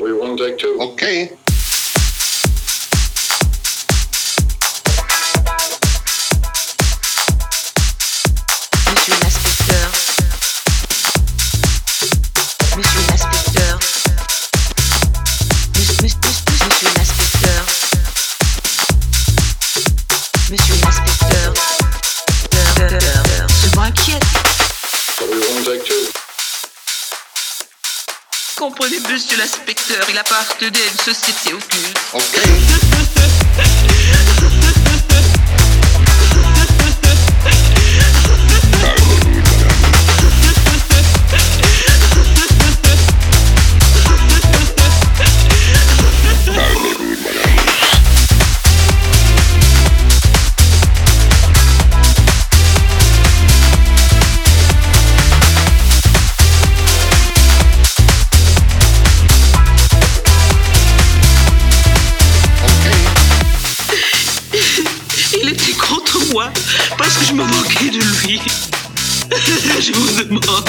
we one take two. Okay. Monsieur l'inspecteur. Monsieur l'inspecteur. comprenez, monsieur l'inspecteur, il appartenait à une société occulte. parce que je me moquais de lui. je vous demande.